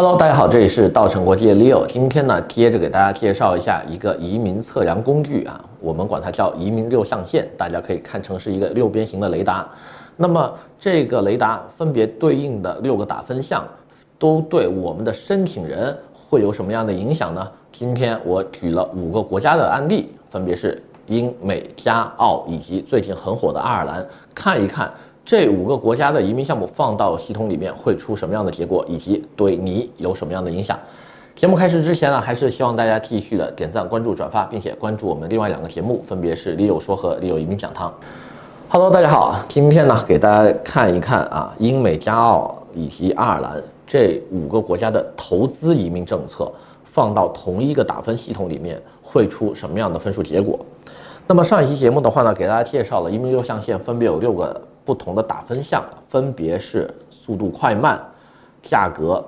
Hello，大家好，这里是稻城国际的 Leo。今天呢，接着给大家介绍一下一个移民测量工具啊，我们管它叫移民六象限，大家可以看成是一个六边形的雷达。那么这个雷达分别对应的六个打分项，都对我们的申请人会有什么样的影响呢？今天我举了五个国家的案例，分别是英美加澳以及最近很火的爱尔兰，看一看。这五个国家的移民项目放到系统里面会出什么样的结果，以及对你有什么样的影响？节目开始之前呢，还是希望大家继续的点赞、关注、转发，并且关注我们另外两个节目，分别是 Leo 说和 Leo 移民讲堂。Hello，大家好，今天呢给大家看一看啊，英美加澳以及爱尔兰这五个国家的投资移民政策放到同一个打分系统里面会出什么样的分数结果？那么上一期节目的话呢，给大家介绍了移民六象限，分别有六个。不同的打分项分别是速度快慢、价格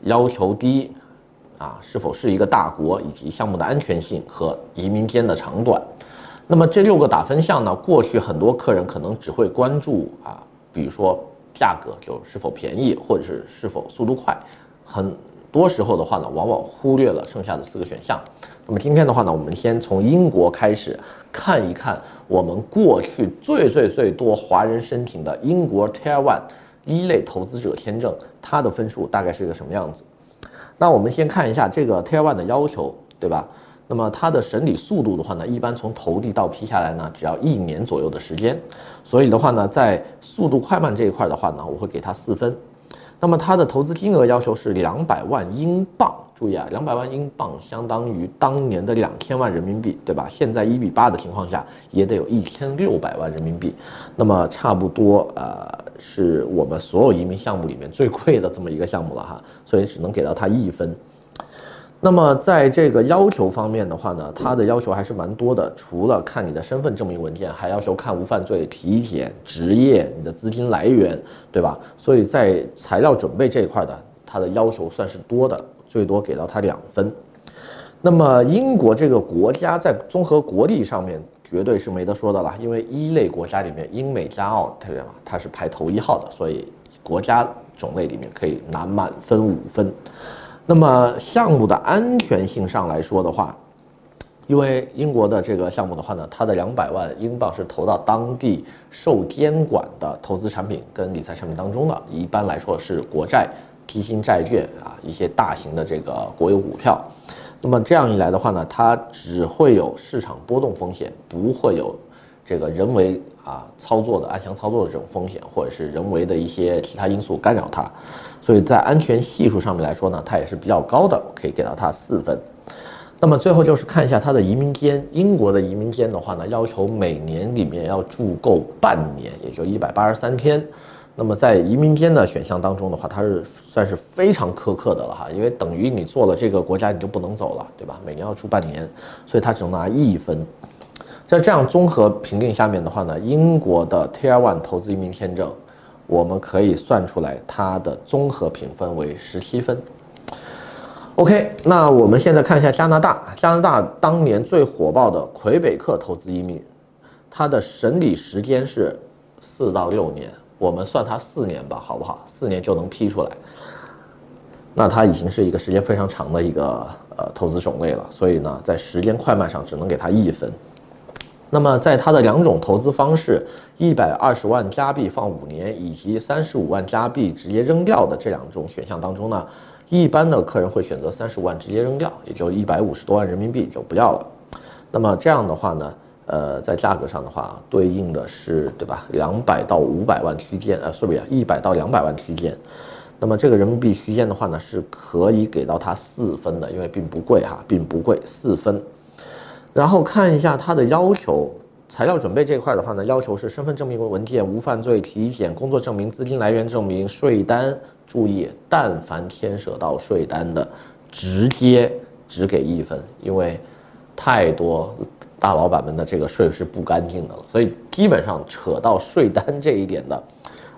要求低，啊，是否是一个大国，以及项目的安全性和移民间的长短。那么这六个打分项呢，过去很多客人可能只会关注啊，比如说价格就是否便宜，或者是是否速度快，很多时候的话呢，往往忽略了剩下的四个选项。那么今天的话呢，我们先从英国开始看一看我们过去最最最多华人申请的英国 Tier One 一类投资者签证，它的分数大概是一个什么样子？那我们先看一下这个 Tier One 的要求，对吧？那么它的审理速度的话呢，一般从投递到批下来呢，只要一年左右的时间。所以的话呢，在速度快慢这一块的话呢，我会给它四分。那么它的投资金额要求是两百万英镑。注意啊，两百万英镑相当于当年的两千万人民币，对吧？现在一比八的情况下，也得有一千六百万人民币。那么差不多，呃，是我们所有移民项目里面最贵的这么一个项目了哈，所以只能给到他一分。那么在这个要求方面的话呢，它的要求还是蛮多的，除了看你的身份证明文件，还要求看无犯罪体检、职业、你的资金来源，对吧？所以在材料准备这一块的，它的要求算是多的。最多给到他两分，那么英国这个国家在综合国力上面绝对是没得说的了，因为一类国家里面英美加澳特别嘛，它是排头一号的，所以国家种类里面可以拿满分五分。那么项目的安全性上来说的话，因为英国的这个项目的话呢，它的两百万英镑是投到当地受监管的投资产品跟理财产品当中的，一般来说是国债。基金、债券啊，一些大型的这个国有股票，那么这样一来的话呢，它只会有市场波动风险，不会有这个人为啊操作的暗箱操作的这种风险，或者是人为的一些其他因素干扰它，所以在安全系数上面来说呢，它也是比较高的，可以给到它四分。那么最后就是看一下它的移民间，英国的移民间的话呢，要求每年里面要住够半年，也就一百八十三天。那么在移民间的选项当中的话，它是算是非常苛刻的了哈，因为等于你做了这个国家你就不能走了，对吧？每年要住半年，所以它只能拿一分。在这样综合评定下面的话呢，英国的 Tier One 投资移民签证，我们可以算出来它的综合评分为十七分。OK，那我们现在看一下加拿大，加拿大当年最火爆的魁北克投资移民，它的审理时间是四到六年。我们算它四年吧，好不好？四年就能批出来，那它已经是一个时间非常长的一个呃投资种类了。所以呢，在时间快慢上只能给它一分。那么在它的两种投资方式，一百二十万加币放五年，以及三十五万加币直接扔掉的这两种选项当中呢，一般的客人会选择三十五万直接扔掉，也就一百五十多万人民币就不要了。那么这样的话呢？呃，在价格上的话，对应的是对吧？两百到五百万区间，呃，是不是一百到两百万区间？那么这个人民币区间的话呢，是可以给到它四分的，因为并不贵哈，并不贵，四分。然后看一下它的要求，材料准备这块的话呢，要求是身份证明文件、无犯罪体检、工作证明、资金来源证明、税单。注意，但凡牵涉到税单的，直接只给一分，因为太多。大老板们的这个税是不干净的了，所以基本上扯到税单这一点的，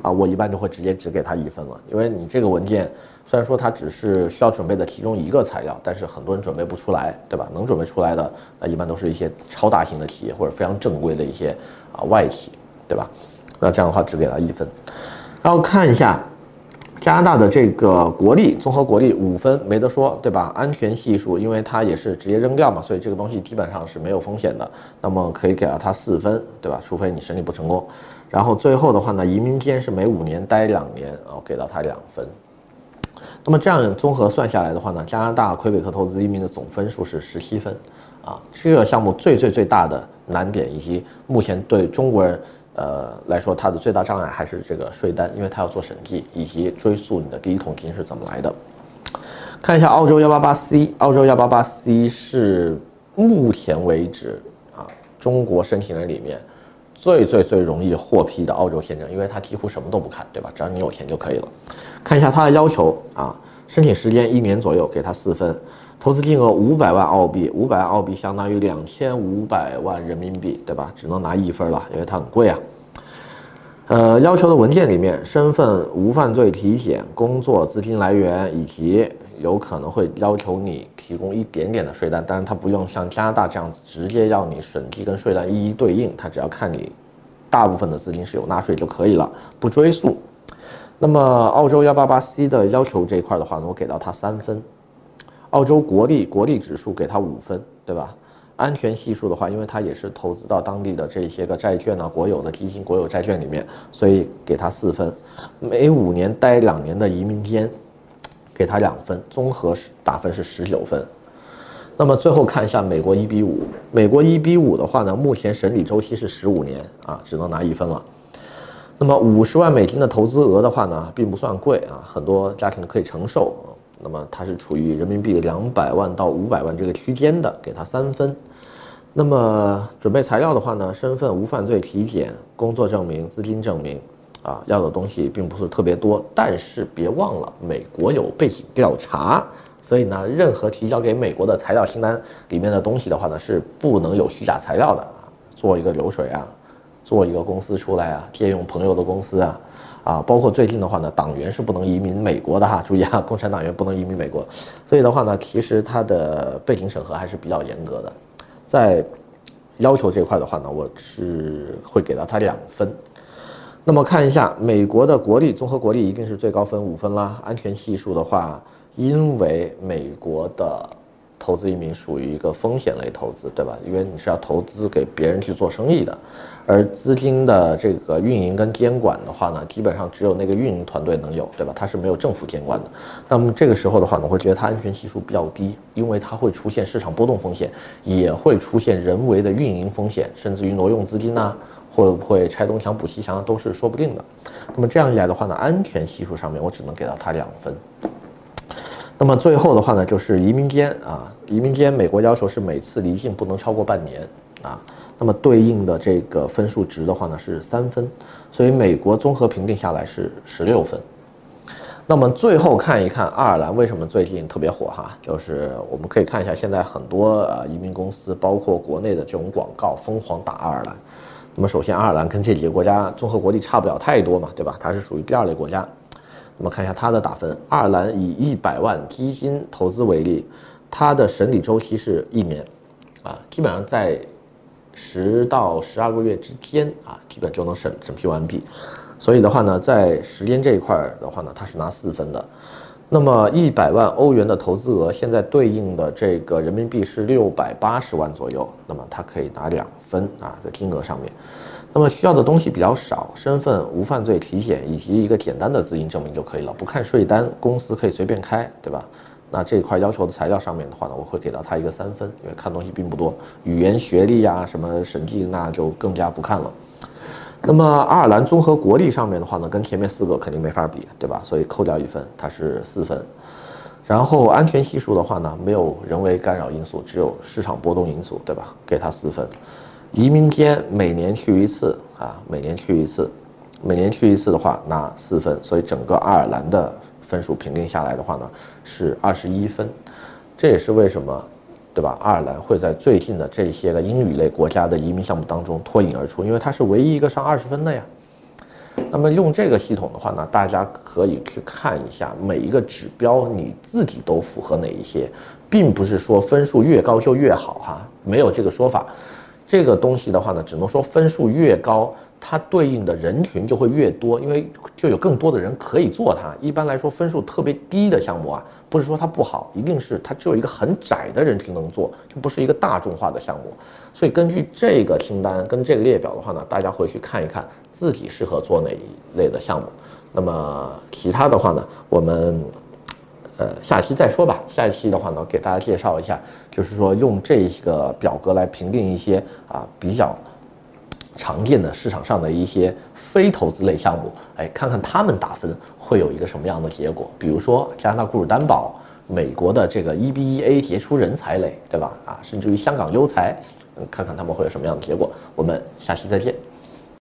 啊，我一般就会直接只给他一分了，因为你这个文件虽然说它只是需要准备的其中一个材料，但是很多人准备不出来，对吧？能准备出来的，那一般都是一些超大型的企业或者非常正规的一些啊外企，对吧？那这样的话只给他一分，然后看一下加拿大的这个国力综合国力五分没得说，对吧？安全系数，因为它也是直接扔掉嘛，所以这个东西基本上是没有风险的。那么可以给到它四分，对吧？除非你审理不成功。然后最后的话呢，移民间是每五年待两年啊，给到它两分。那么这样综合算下来的话呢，加拿大魁北克投资移民的总分数是十七分，啊，这个项目最最最大的难点以及目前对中国人呃来说它的最大障碍还是这个税单，因为它要做审计以及追溯你的第一桶金是怎么来的。看一下澳洲幺八八 C，澳洲幺八八 C 是目前为止啊中国申请人里面最最最容易获批的澳洲签证，因为它几乎什么都不看，对吧？只要你有钱就可以了。看一下它的要求啊，申请时间一年左右，给它四分。投资金额五百万澳币，五百万澳币相当于两千五百万人民币，对吧？只能拿一分了，因为它很贵啊。呃，要求的文件里面，身份无犯罪体检、工作资金来源以及有可能会要求你提供一点点的税单，但是它不用像加拿大这样子直接要你审计跟税单一一对应，它只要看你大部分的资金是有纳税就可以了，不追溯。那么澳洲幺八八 C 的要求这一块的话呢，我给到它三分。澳洲国力国力指数给它五分，对吧？安全系数的话，因为它也是投资到当地的这些个债券呢，国有的基金、国有债券里面，所以给它四分。每五年待两年的移民间，给它两分，综合打分是十九分。那么最后看一下美国一比五，美国一比五的话呢，目前审理周期是十五年啊，只能拿一分了。那么五十万美金的投资额的话呢，并不算贵啊，很多家庭可以承受。那么它是处于人民币两百万到五百万这个区间的，给它三分。那么准备材料的话呢，身份无犯罪体检、工作证明、资金证明，啊，要的东西并不是特别多。但是别忘了，美国有背景调查，所以呢，任何提交给美国的材料清单里面的东西的话呢，是不能有虚假材料的啊，做一个流水啊。做一个公司出来啊，借用朋友的公司啊，啊，包括最近的话呢，党员是不能移民美国的哈，注意啊，共产党员不能移民美国，所以的话呢，其实它的背景审核还是比较严格的，在要求这块的话呢，我是会给到他两分。那么看一下美国的国力综合国力一定是最高分五分啦，安全系数的话，因为美国的。投资移民属于一个风险类投资，对吧？因为你是要投资给别人去做生意的，而资金的这个运营跟监管的话呢，基本上只有那个运营团队能有，对吧？它是没有政府监管的。那么这个时候的话呢，我会觉得它安全系数比较低，因为它会出现市场波动风险，也会出现人为的运营风险，甚至于挪用资金呐、会不会拆东墙补西墙都是说不定的。那么这样一来的话呢，安全系数上面我只能给到它两分。那么最后的话呢，就是移民监啊，移民监美国要求是每次离境不能超过半年啊。那么对应的这个分数值的话呢是三分，所以美国综合评定下来是十六分。那么最后看一看爱尔兰为什么最近特别火哈，就是我们可以看一下现在很多呃移民公司，包括国内的这种广告疯狂打爱尔兰。那么首先爱尔兰跟这几个国家综合国力差不了太多嘛，对吧？它是属于第二类国家。我们看一下它的打分，爱尔兰以一百万基金投资为例，它的审理周期是一年，啊，基本上在十到十二个月之间啊，基本就能审审批完毕。所以的话呢，在时间这一块的话呢，它是拿四分的。那么一百万欧元的投资额，现在对应的这个人民币是六百八十万左右，那么它可以拿两分啊，在金额上面。那么需要的东西比较少，身份无犯罪体检以及一个简单的资金证明就可以了，不看税单，公司可以随便开，对吧？那这一块要求的材料上面的话呢，我会给到他一个三分，因为看东西并不多，语言学历呀、啊、什么审计那就更加不看了。那么爱尔兰综合国力上面的话呢，跟前面四个肯定没法比，对吧？所以扣掉一分，它是四分。然后安全系数的话呢，没有人为干扰因素，只有市场波动因素，对吧？给它四分。移民间每年去一次啊，每年去一次，每年去一次的话拿四分，所以整个爱尔兰的分数评定下来的话呢是二十一分，这也是为什么，对吧？爱尔兰会在最近的这些个英语类国家的移民项目当中脱颖而出，因为它是唯一一个上二十分的呀。那么用这个系统的话呢，大家可以去看一下每一个指标你自己都符合哪一些，并不是说分数越高就越好哈，没有这个说法。这个东西的话呢，只能说分数越高，它对应的人群就会越多，因为就有更多的人可以做它。一般来说，分数特别低的项目啊，不是说它不好，一定是它只有一个很窄的人群能做，就不是一个大众化的项目。所以根据这个清单跟这个列表的话呢，大家回去看一看自己适合做哪一类的项目。那么其他的话呢，我们。呃，下期再说吧。下一期的话呢，给大家介绍一下，就是说用这个表格来评定一些啊比较常见的市场上的一些非投资类项目，哎，看看他们打分会有一个什么样的结果。比如说加拿大雇主担保、美国的这个 EBEA 杰出人才类，对吧？啊，甚至于香港优才，嗯，看看他们会有什么样的结果。我们下期再见。